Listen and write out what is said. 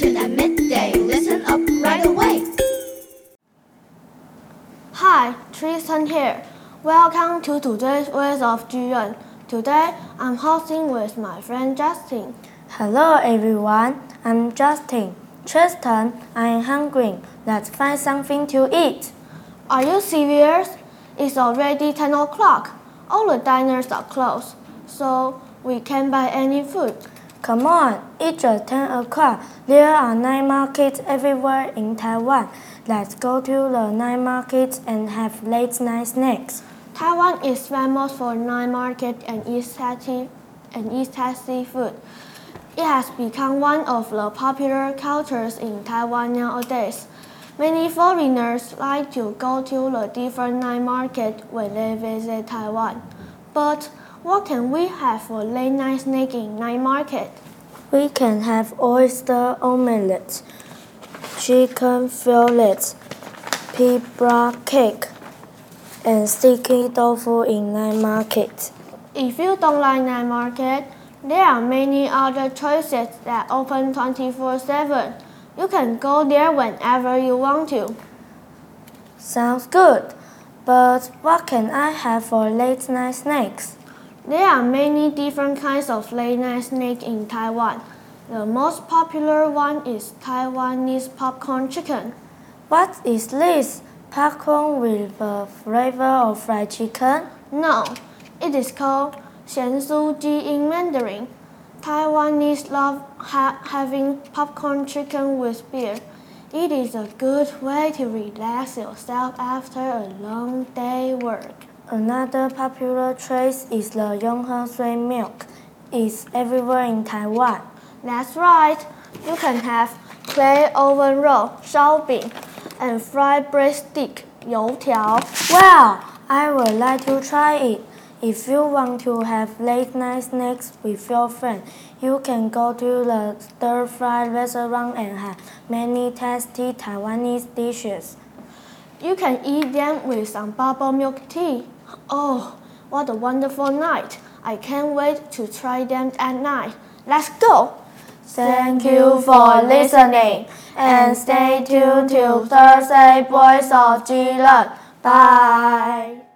attention at midday. Listen up right away. Hi, Tristan here. Welcome to today's Voice of Jiren. Today, I'm hosting with my friend Justin. Hello, everyone. I'm Justin. Tristan, I'm hungry. Let's find something to eat. Are you serious? It's already 10 o'clock. All the diners are closed, so we can't buy any food. Come on, it's just 10 o'clock. There are night markets everywhere in Taiwan. Let's go to the night markets and have late night snacks. Taiwan is famous for night market and East tasty and East tasty food. It has become one of the popular cultures in Taiwan nowadays. Many foreigners like to go to the different night market when they visit Taiwan. But what can we have for late night snack in night market? We can have oyster omelette, chicken fillets, pea cake, and sticky tofu in night market. If you don't like night market, there are many other choices that open 24/7. You can go there whenever you want to. Sounds good. But what can I have for late night snacks? There are many different kinds of late-night in Taiwan. The most popular one is Taiwanese popcorn chicken. What is this? Popcorn with the flavor of fried chicken? No, it is called Xianzuji in Mandarin. Taiwanese love ha having popcorn chicken with beer. It is a good way to relax yourself after a long day work. Another popular choice is the Yonghe Soy milk. It's everywhere in Taiwan. That's right. You can have clay oven roll, xiaobing, and fried breadstick, youtiao. Well, I would like to try it. If you want to have late night snacks with your friend, you can go to the stir fry restaurant and have many tasty Taiwanese dishes. You can eat them with some bubble milk tea. Oh, what a wonderful night! I can't wait to try them at night. Let's go! Thank you for listening and stay tuned to Thursday Voice of Jiren. Bye.